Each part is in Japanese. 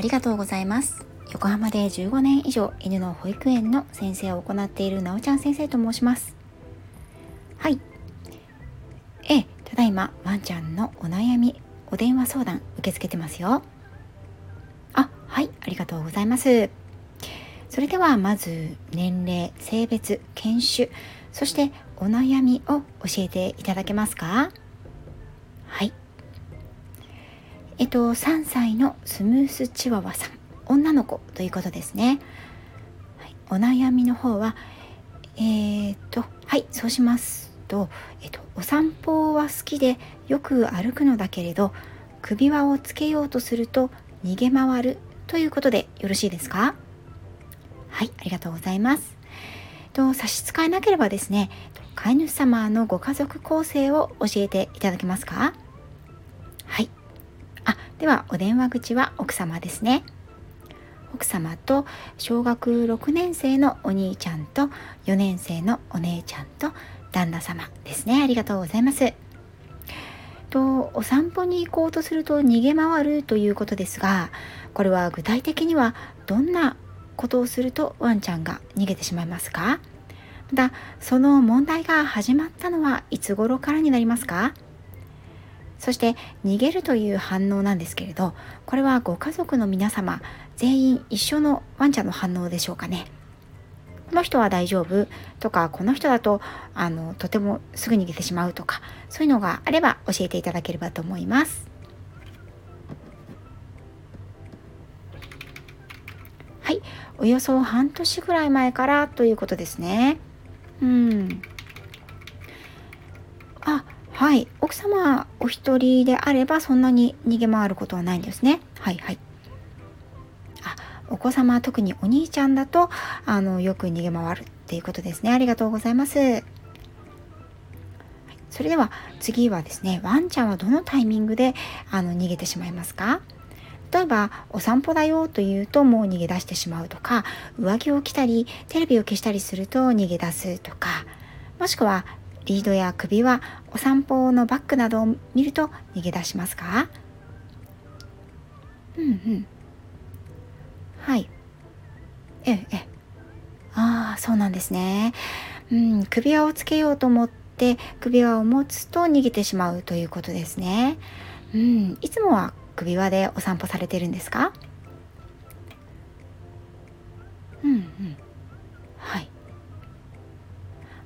ありがとうございます。横浜で15年以上犬の保育園の先生を行っているなおちゃん先生と申します。はい。えただいまワンちゃんのお悩みお電話相談受け付けてますよ。あはいありがとうございます。それではまず年齢性別犬種そしてお悩みを教えていただけますか？はい。えっと3歳のスムースチワワさん女の子ということですね、はい、お悩みの方はえー、っとはいそうしますと、えっと、お散歩は好きでよく歩くのだけれど首輪をつけようとすると逃げ回るということでよろしいですか？はいありがとうございます。と差し支えなければですね飼い主様のご家族構成を教えていただけますか？あではお電話口は奥様ですね。奥様と小学6年生のお兄ちゃんと4年生のお姉ちゃんと旦那様ですね。ありがとうございます。とお散歩に行こうとすると逃げ回るということですがこれは具体的にはどんなことをするとワンちゃんが逃げてしまいますか？またその問題が始まったのはいつ頃からになりますか？そして逃げるという反応なんですけれどこれはご家族の皆様全員一緒のワンちゃんの反応でしょうかね。この人は大丈夫とかこの人だとあのとてもすぐ逃げてしまうとかそういうのがあれば教えていただければと思います。はい。およそ半年ぐらい前からということですね。うん。あはい。奥様お一人であればそんなに逃げ回ることはないんですね。はいはい。あお子様特にお兄ちゃんだとあのよく逃げ回るっていうことですね。ありがとうございます。それでは次はですねワンちゃんはどのタイミングであの逃げてしまいますか？例えばお散歩だよと言うともう逃げ出してしまうとか上着を着たりテレビを消したりすると逃げ出すとかもしくはリードや首輪お散歩のバッグなどを見ると逃げ出しますか？うんうん。はい。ええああそうなんですね。うん首輪をつけようと思って首輪を持つと逃げてしまうということですね。うんいつもは首輪でお散歩されてるんですか？うんうん。はい。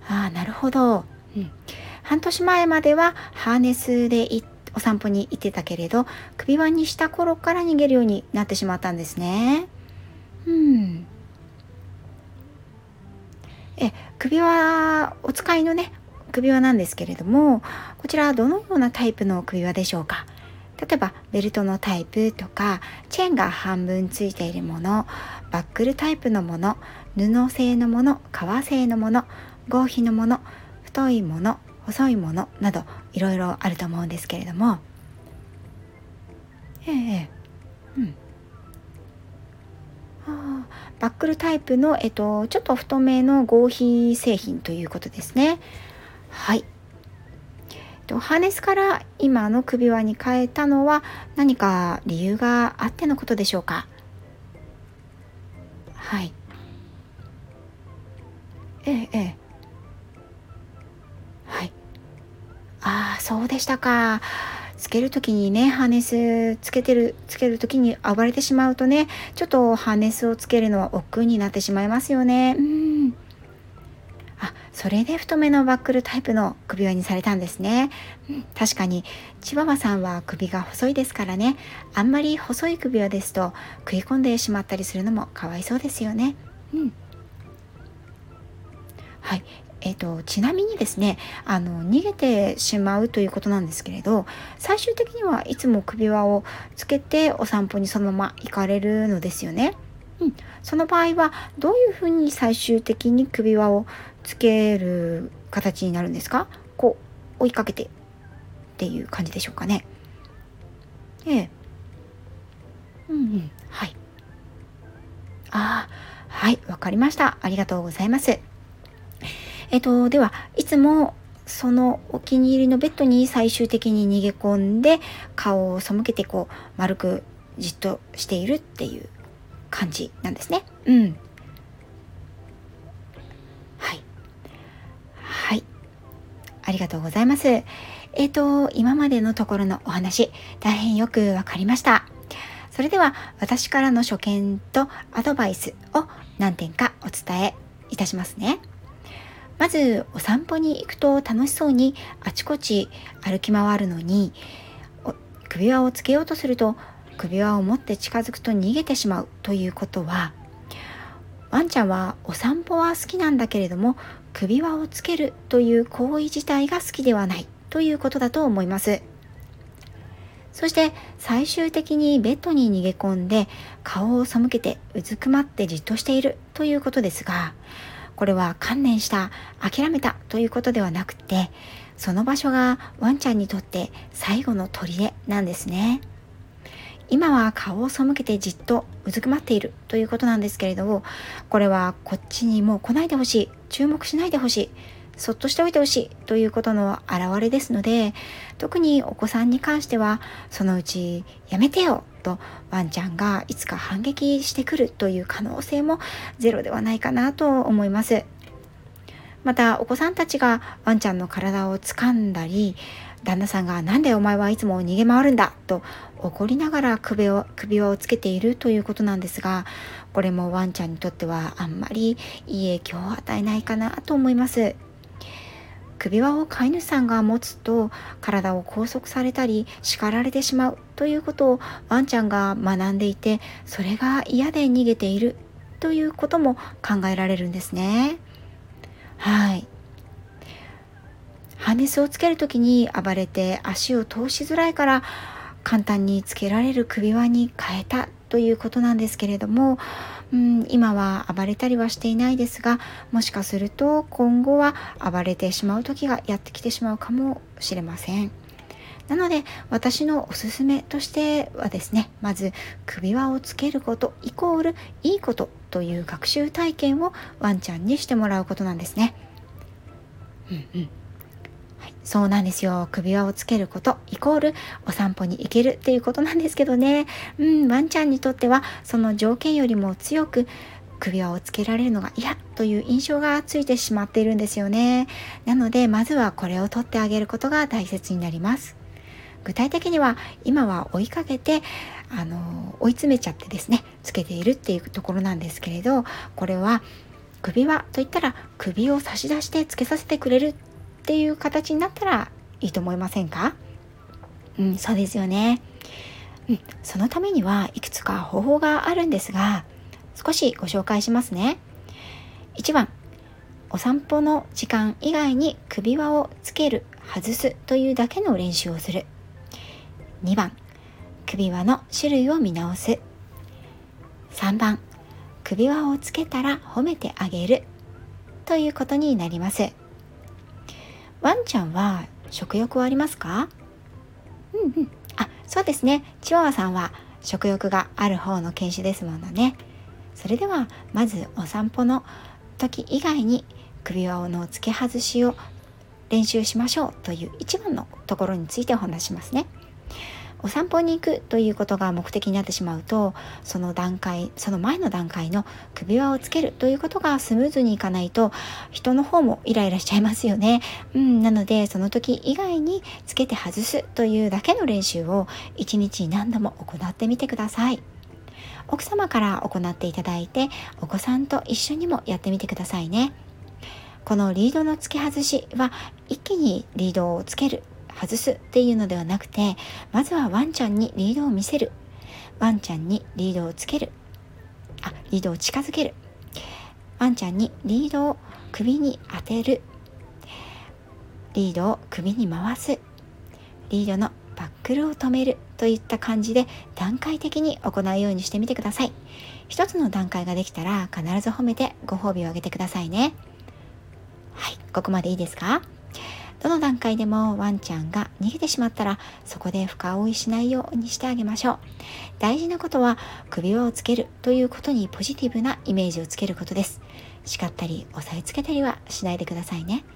ああなるほど。うん、半年前まではハーネスでお散歩に行ってたけれど首輪にした頃から逃げるようになってしまったんですね。うん、え首輪お使いのね首輪なんですけれどもこちらはどのようなタイプの首輪でしょうか？例えばベルトのタイプとかチェーンが半分ついているものバックルタイプのもの布製のもの革製のもの合皮のもの太いもの細いものなどいろいろあると思うんですけれども。ええうん。あバックルタイプの、えっと、ちょっと太めの合皮製品ということですね。はい。とハーネスから今の首輪に変えたのは何か理由があってのことでしょうか？はい。ええええ。ああそうでしたか。つける時にねハーネスつけてるつける時に暴れてしまうとねちょっとハーネスをつけるのは億劫になってしまいますよね。うん。あそれで太めのバックルタイプの首輪にされたんですね、うん、確かにチワワさんは首が細いですからね。あんまり細い首輪ですと食い込んでしまったりするのもかわいそうですよね。うん。はい、えーと、ちなみにですねあの逃げてしまうということなんですけれど最終的にはいつも首輪をつけてお散歩にそのまま行かれるのですよね。うん、その場合はどういうふうに最終的に首輪をつける形になるんですか？こう追いかけてっていう感じでしょうかね。ええ。うんうん。はい。ああ、はい、わかりました。ありがとうございます。えっと、では、いつもそのお気に入りのベッドに最終的に逃げ込んで顔を背けてこう丸くじっとしているっていう感じなんですね。うん。はい。はい。ありがとうございます。えっ、ー、と、今までのところのお話、大変よくわかりました。それでは私からの所見とアドバイスを何点かお伝えいたしますね。まずお散歩に行くと楽しそうにあちこち歩き回るのに首輪をつけようとすると首輪を持って近づくと逃げてしまうということはワンちゃんはお散歩は好きなんだけれども首輪をつけるという行為自体が好きではないということだと思います。そして最終的にベッドに逃げ込んで顔を背けてうずくまってじっとしているということですがこれは観念した諦めたということではなくてその場所がワンちゃんにとって最後の砦なんですね。今は顔を背けてじっとうずくまっているということなんですけれどこれはこっちにもう来ないでほしい注目しないでほしいそっとしておいてほしいということの表れですので特にお子さんに関してはそのうちやめてよとワンちゃんがいつか反撃してくるという可能性もゼロではないかなと思いますまたお子さんたちがワンちゃんの体を掴んだり旦那さんが「何でお前はいつも逃げ回るんだ!」と怒りながら首を首輪をつけているということなんですがこれもワンちゃんにとってはあんまりいい影響を与えないかなと思います。首輪を飼い主さんが持つと体を拘束されたり叱られてしまうということをワンちゃんが学んでいてそれが嫌で逃げているということも考えられるんですね。はいハーネスをつける時に暴れて足を通しづらいから簡単につけられる首輪に変えたということなんですけれどもうん、今は暴れたりはしていないですがもしかすると今後は暴れてしまう時がやってきてしまうかもしれません。なので私のおすすめとしてはですねまず首輪をつけることイコールいいことという学習体験をワンちゃんにしてもらうことなんですね。うんうんそうなんですよ。首輪をつけることイコールお散歩に行けるっていうことなんですけどね。うん、ワンちゃんにとってはその条件よりも強く首輪をつけられるのが嫌という印象がついてしまっているんですよね。なのでまずはこれを取ってあげることが大切になります。具体的には今は追いかけてあの追い詰めちゃってですねつけているっていうところなんですけれどこれは首輪といったら首を差し出してつけさせてくれるっていう形になったらいいと思いませんか？うん、そうですよね。うん、そのためにはいくつか方法があるんですが、少しご紹介しますね。1番、お散歩の時間以外に首輪をつける、外すというだけの練習をする。2番、首輪の種類を見直す。3番、首輪をつけたら褒めてあげるということになります。ワンちゃんは食欲はありますか？うんうん。あ、そうですね。チワワさんは食欲がある方の犬種ですものね。それではまずお散歩の時以外に首輪の付け外しを練習しましょうという一番のところについてお話しますね。お散歩に行くということが目的になってしまうとその段階その前の段階の首輪をつけるということがスムーズにいかないと人の方もイライラしちゃいますよね、うん、なのでその時以外につけて外すというだけの練習を一日何度も行ってみてください。奥様から行っていただいてお子さんと一緒にもやってみてくださいね。このリードの付け外しは一気にリードをつける外すっていうのではなくてまずはワンちゃんにリードを見せる。ワンちゃんにリードをつける。あリードを近づける。ワンちゃんにリードを首に当てる。リードを首に回す。リードのバックルを止める。といった感じで段階的に行うようにしてみてください。一つの段階ができたら必ず褒めてご褒美をあげてくださいね。はいここまでいいですか？どの段階でもワンちゃんが逃げてしまったらそこで深追いしないようにしてあげましょう。大事なことは首輪をつけるということにポジティブなイメージをつけることです。叱ったり押さえつけたりはしないでくださいね。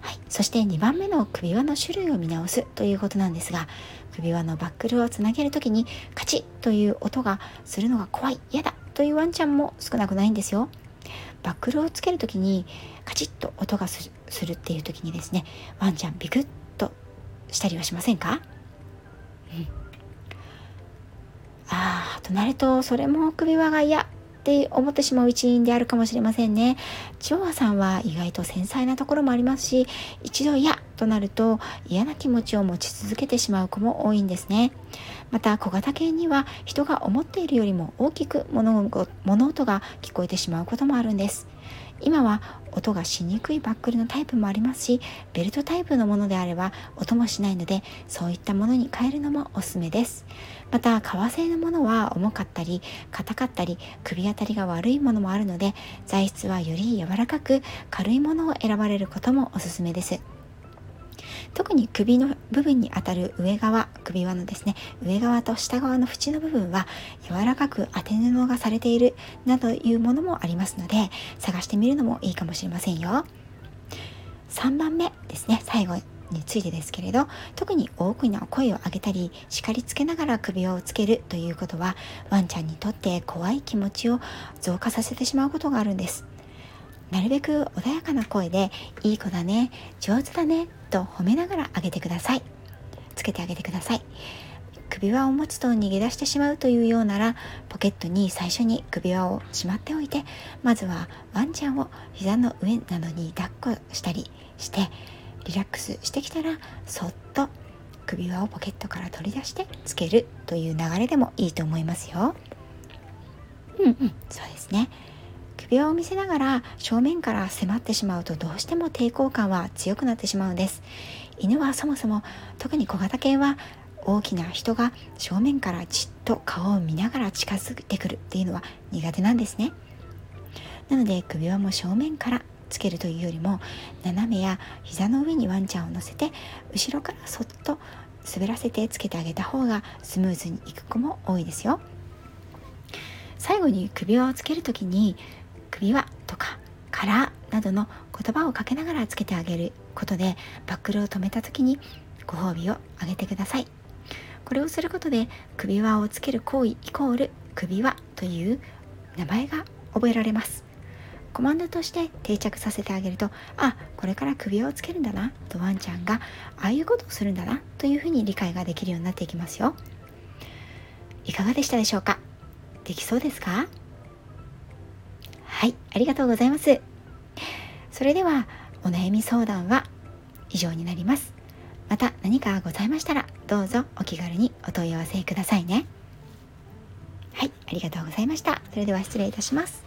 はい。そして2番目の首輪の種類を見直すということなんですが首輪のバックルをつなげる時にカチッという音がするのが怖い嫌だというワンちゃんも少なくないんですよ。バックルをつける時にカチッと音がするするっていう時にですねワンちゃんビクッとしたりはしませんか、うん、ああとなるとそれも首輪が嫌って思ってしまう一因であるかもしれませんね。チワワさんは意外と繊細なところもありますし、一度嫌となると嫌な気持ちを持ち続けてしまう子も多いんですね。また小型犬には人が思っているよりも大きく物音が聞こえてしまうこともあるんです。今は音がしにくいバックルのタイプもありますしベルトタイプのものであれば音もしないのでそういったものに変えるのもおすすめです。また革製のものは重かったり硬かったり首当たりが悪いものもあるので材質はより柔らかく軽いものを選ばれることもおすすめです。特に首の部分にあたる上側首輪のですね上側と下側の縁の部分は柔らかく当て布がされているなどいうものもありますので探してみるのもいいかもしれませんよ。3番目ですね最後についてですけれど特に大きな声を上げたり叱りつけながら首輪をつけるということはワンちゃんにとって怖い気持ちを増加させてしまうことがあるんです。なるべく穏やかな声で「いい子だね上手だね」と褒めながらあげてくださいつけてあげてください首輪を持つと逃げ出してしまうというようならポケットに最初に首輪をしまっておいてまずはワンちゃんを膝の上などに抱っこしたりしてリラックスしてきたらそっと首輪をポケットから取り出してつけるという流れでもいいと思いますよ。うんうん、そうですね。首輪を見せながら正面から迫ってしまうとどうしても抵抗感は強くなってしまうんです。犬はそもそも特に小型犬は大きな人が正面からじっと顔を見ながら近づいてくるっていうのは苦手なんですね。なので首輪も正面からつけるというよりも斜めや膝の上にワンちゃんを乗せて後ろからそっと滑らせてつけてあげた方がスムーズにいく子も多いですよ。最後に首輪をつける時に首輪とかカラーなどの言葉をかけながらつけてあげることでバックルを止めた時にご褒美をあげてください。これをすることで首輪をつける行為イコール首輪という名前が覚えられます。コマンドとして定着させてあげるとあこれから首輪をつけるんだなとワンちゃんがああいうことをするんだなというふうに理解ができるようになっていきますよ。いかがでしたでしょうか？できそうですか？はい、ありがとうございます。それではお悩み相談は以上になります。また何かございましたらどうぞお気軽にお問い合わせくださいね。はい、ありがとうございました。それでは失礼いたします。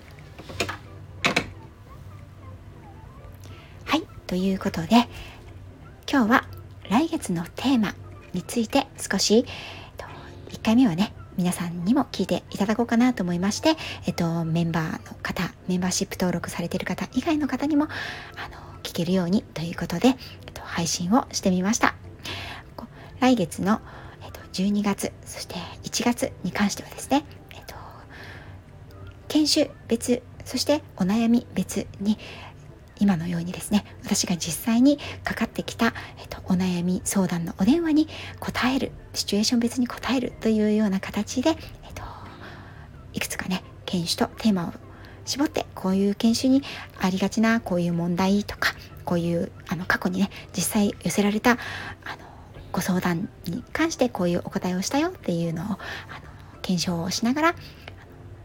はい、ということで今日は来月のテーマについて少し1回目はね皆さんにも聞いていただこうかなと思いまして、えっと、メンバーの方、メンバーシップ登録されている方以外の方にも、あの、聞けるようにということで、えっと、配信をしてみました。来月の、えっと、12月、そして1月に関してはですね、えっと、研修別、そしてお悩み別に、今のようにですね私が実際にかかってきた、えっと、お悩み相談のお電話に答えるシチュエーション別に答えるというような形で、えっと、いくつかね研修とテーマを絞ってこういう研修にありがちなこういう問題とかこういうあの過去にね実際寄せられたあのご相談に関してこういうお答えをしたよっていうのをあの検証をしながら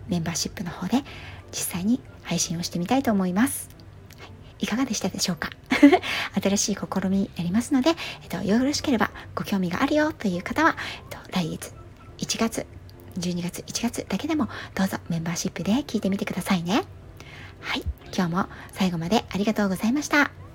メンバーシップの方で実際に配信をしてみたいと思います。いかがでしたでしょうか？新しい試みになりますので、えっと、よろしければご興味があるよという方は、えっと、来月1月12月1月だけでもどうぞメンバーシップで聞いてみてくださいね。はい。今日も最後までありがとうございました。